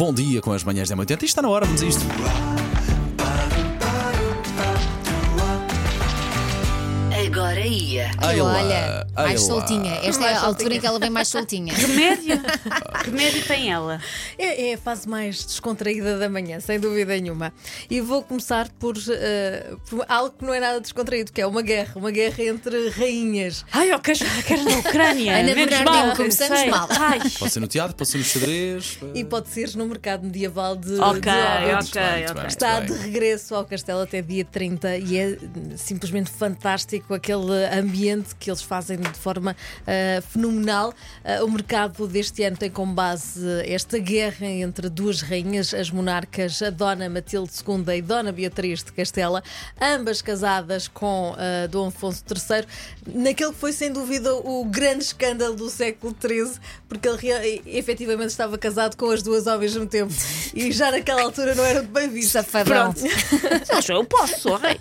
Bom dia com as manhãs da 80 e está na hora, vamos a isto. Ai Olha, ai mais lá. soltinha. Esta é a altura em que ela vem mais soltinha. Remédio? que médio tem ela? É, é a fase mais descontraída da manhã, sem dúvida nenhuma. E vou começar por, eh, por algo que não é nada descontraído, que é uma guerra, uma guerra entre rainhas. Ai, eu quero, quero na Ucrânia. Ana Menos Bernardino, mal, começamos sei. mal. Ai. Pode ser no teatro, pode ser no xadrez. E pode ser no mercado medieval de, Ok, de Óbidos. ok, Muito bem, ok. Está de regresso ao castelo até dia 30 e é simplesmente fantástico aquele ambiente que eles fazem de forma ah, fenomenal. Ah, o mercado deste ano tem como base esta guerra entre duas rainhas, as monarcas, a Dona Matilde II e Dona Beatriz de Castela, ambas casadas com ah, Dom Afonso III, naquele que foi sem dúvida o grande escândalo do século XIII, porque ele efetivamente estava casado com as duas ao mesmo tempo e já naquela altura não era bem visto. Safadão. Acho eu posso, sou rei.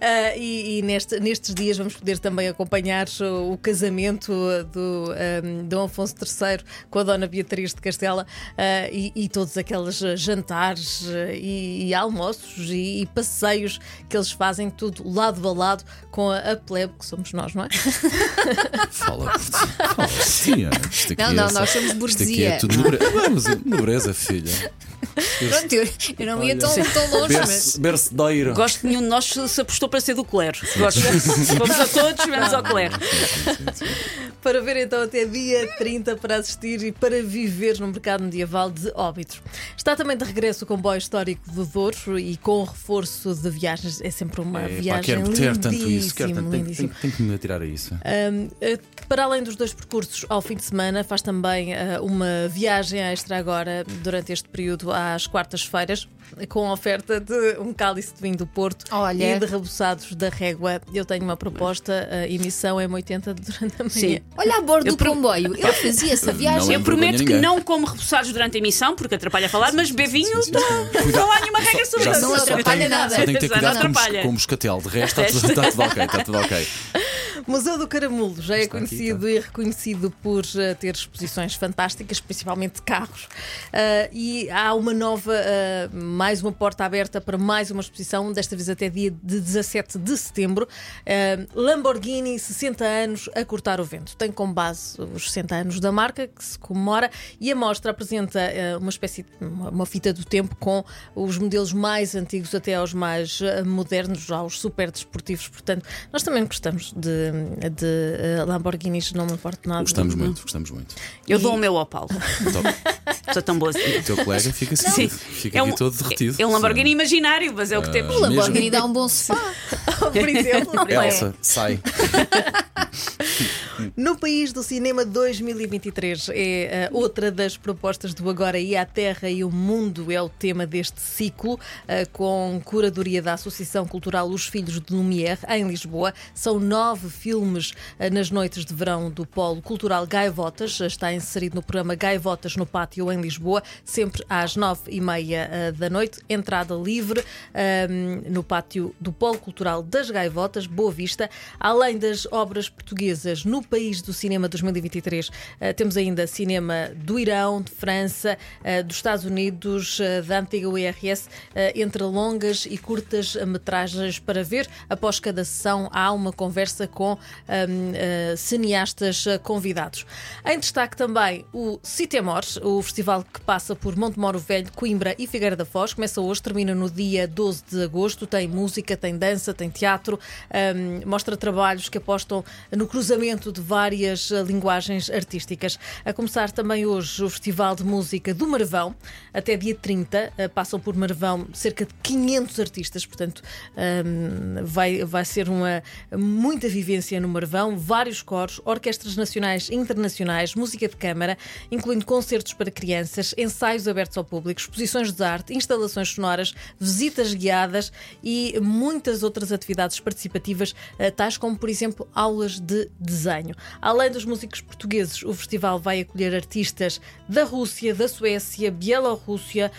Ah, e e neste- nestes dias vamos poder também acompanhar o, o casamento do ahm, Dom Afonso III com a Dona Beatriz de Castela ah, e, e todos aqueles jantares e, e almoços e, e passeios que eles fazem, tudo lado a lado com a, a plebe, que somos nós, não é? Fala. Fala. Isto aqui Não, é não, só- nós somos aqui burguesia. é tudo nobreza. Vamos, nobreza, filha. Pronto, eu, eu não ia tão, tão longe, mas. Berce- Bercedeiro. Gosto que nenhum de nós se apostou para ser do clero. Gosto. Vamos a todos, vamos ao clero. Para ver então até dia 30 para assistir e para viver no mercado medieval de Óbidos. Está também de regresso o comboio histórico do Douro e com o reforço de viagens. É sempre uma É, pá, viagem quero ter tanto isso. lindíssimo, Quero tanto, tenho, tenho- tenho que me atirar a isso. Um, eh, para além dos dois percursos ao fim de semana, faz também eh, uma viagem extra agora, durante este período, às quartas-feiras, com a oferta de um cálice de vinho do Porto Olha. e de rebuçados da Régua. Eu tenho uma proposta, a emissão é M80 durante a manhã. Sim. Olha a bordo Eu do pro- comboio. Eu fazia essa viagem. Não Eu prometo que ninguém. não como repousados durante a emissão, porque atrapalha a falar, mas bevinho, não há nenhuma regra sobre isso. Não atrapalha nada. Só tenho que ter Não cuidado com, com moscatel. De resto, está tudo, está tudo ok. Está tudo ok. Museu do Caramulo já é Está aqui, conhecido e reconhecido por eh, ter exposições fantásticas, principalmente de carros. Ah, e há uma nova, ah, mais uma porta aberta para mais uma exposição, desta vez até dia de 17 de setembro. Lamborghini, 60 anos a cortar o vento. Tem como base os 60 anos da marca, que se comemora, e a mostra apresenta uma espécie de uma, uma fita do tempo com os modelos mais antigos até aos mais modernos, aos super desportivos. Portanto, nós também gostamos de, de ah, Lamborghinis, não me importa nada. Gostamos muito, gostamos muito. Eu dou o meu ao Paulo. Então, Sou tão boa assim. o teu colega fica assim, Sim. fica É aqui um, todo derretido. é um Lamborghini imaginário, mas é o que temos. O Lamborghini dá um bom sofá. Por exemplo, não é? Elsa, sai. No País do Cinema 2023 é uh, outra das propostas do Agora e a Terra e o Mundo é o tema deste ciclo, uh, com curadoria da Associação Cultural Os Filhos de Lumière, em Lisboa. São nove filmes uh, nas noites de verão do Polo Cultural Gaivotas. Está inserido no programa Gaivotas no Pátio, em Lisboa, sempre às nove e meia da noite. Entrada livre um, no pátio do Polo Cultural das Gaivotas, Boa Vista. Além das obras portuguesas no País do Cinema 2023, eh, temos ainda cinema do Irão, de França, eh, dos Estados Unidos, eh, da antiga URS, entre longas e curtas metragens para ver. Após cada sessão, há uma conversa com eh, cineastas convidados. Em destaque também o Citemor, o festival que passa por Montemoro Velho, Coimbra e Figueira da Foz. Começa hoje, termina no dia 12 de agosto. Tem música, tem dança, tem teatro, hum, mostra trabalhos que apostam no cruzamento de várias eh, linguagens artísticas. A começar também hoje o Festival de Música do Marvão, até dia 30. eh, Passam por Marvão cerca de 500 artistas, portanto, hum, vai, vai ser uma muita vivência no Marvão, vários coros, orquestras nacionais e internacionais, música de câmara, incluindo concertos para crianças, ensaios abertos ao público, exposições de arte, instalações sonoras, visitas guiadas e muitas outras atividades participativas, eh, tais como, por exemplo, aulas de desenho. Além dos músicos portugueses, o festival vai acolher artistas da Rússia, da Suécia, Bielorrússia,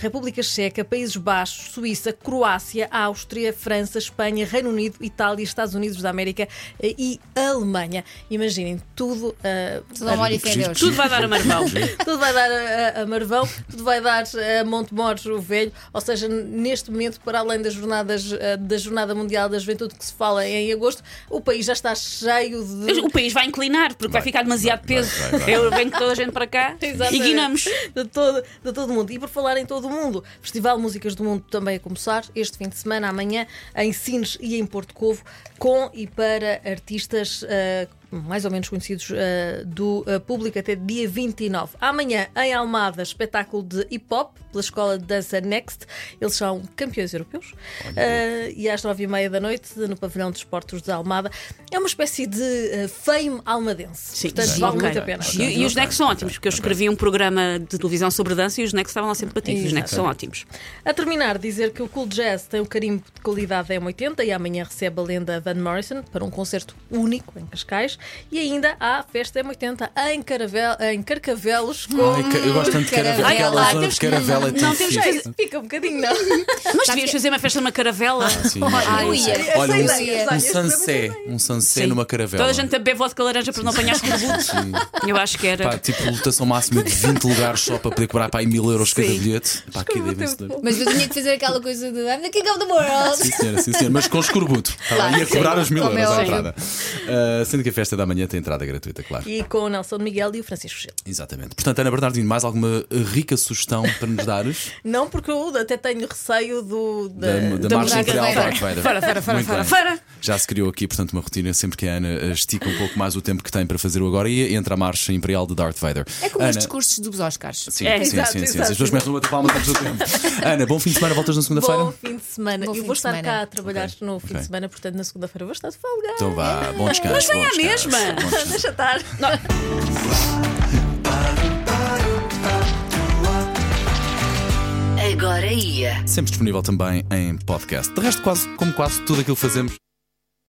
República Checa, Países Baixos, Suíça, Croácia, Áustria, França, Espanha, Reino Unido, Itália, Estados Unidos da América uh, e Alemanha. Imaginem, tudo. Uh, Tudo em Deus. Tudo vai dar a marmão. tudo vai dar a, a Marvão, tudo vai dar a Montemores o Velho, ou seja, neste momento, para além das jornadas eh, da Jornada Mundial da Juventude que se fala em agosto, o país já está cheio de. O país vai inclinar porque vai, Vai, ficar demasiado vai, peso. vai, vai, vai. Eu venho toda a gente para cá e guinamos. De todo, de todo o mundo. E por falar em todo o mundo, Festival Músicas do Mundo também a começar este fim de semana, amanhã, em Sines e em Porto Covo, com e para artistas. eh, mais ou menos conhecidos eh, do eh, público até dia 29. Amanhã, em Almada, espetáculo de hip hop pela Escola de Dança Next. Eles são campeões europeus. Eh, e às nove e meia da noite, no Pavilhão de Esportes de Almada. É uma espécie de eh, fame almadense. Sim, Portanto, sim, vale ok. muito a pena. E, e os necks são ótimos, porque eu escrevi um programa de televisão sobre dança e os necks estavam lá sempre para ti. Os necks são ótimos. A terminar, dizer que o Cool Jazz tem o carimbo de qualidade M80 e amanhã recebe a lenda Van Morrison para um concerto único em Cascais. E ainda há a festa M80 em, Caravel, em Carcavelos com. Ai, eu gosto tanto de caravela. Ai, Caravela não, tão temos que Fica um bocadinho, não. Mas devias fazer uma festa numa caravela. Sim, eu imagina. ia. Olha, um, Essa ideia, um sansé. Um sansé Sim. numa caravela. Toda a gente a beber vodka laranja para não apanhar escorbuto. Sim. Eu acho que era. Pá, tipo, lotação máxima de 20 lugares só para poder cobrar para aí mil euros cada Sim. bilhete. Pá, que ideia Escorbuto é vencedora. Mas eu tinha que fazer aquela coisa de I'm the king of the world. Sim, senhora, sim, senhora. Mas com escorbuto. Tá bem? Ia sim. cobrar os mil Como é euros à óbvio. entrada. Ah, sendo que a festa da manhã tem entrada gratuita, claro. E com o Nelson Miguel e o Francisco Gil. Exatamente. Portanto, Ana Bernardino, mais alguma rica sugestão para nos dares? Não, porque eu até tenho receio do, da, Da, da, da Vader. Darth Vader. Fora, fora, fora, fora, fora. Já se criou aqui, portanto, uma rotina sempre que a Ana eh, estica um pouco mais o tempo que tem para fazer o agora e entra a marcha imperial de Darth Vader. É como Ana, os discursos dos Oscars. Sim, É, sim, exato, sim, sim, sim. exato. As pessoas começam a bater palmas antes do tempo. Ana, bom fim de semana, voltas na segunda-feira? Bom fim de semana. Bom eu vou estar semana. cá a trabalhar Ok. no fim Ok. de semana, portanto, na segunda-feira vou estar de folga. Então vá, bom descanso. Mas vem à mesma. Deixa estar. Ia. Sempre disponível também em podcast. De resto, quase como quase tudo aquilo que fazemos.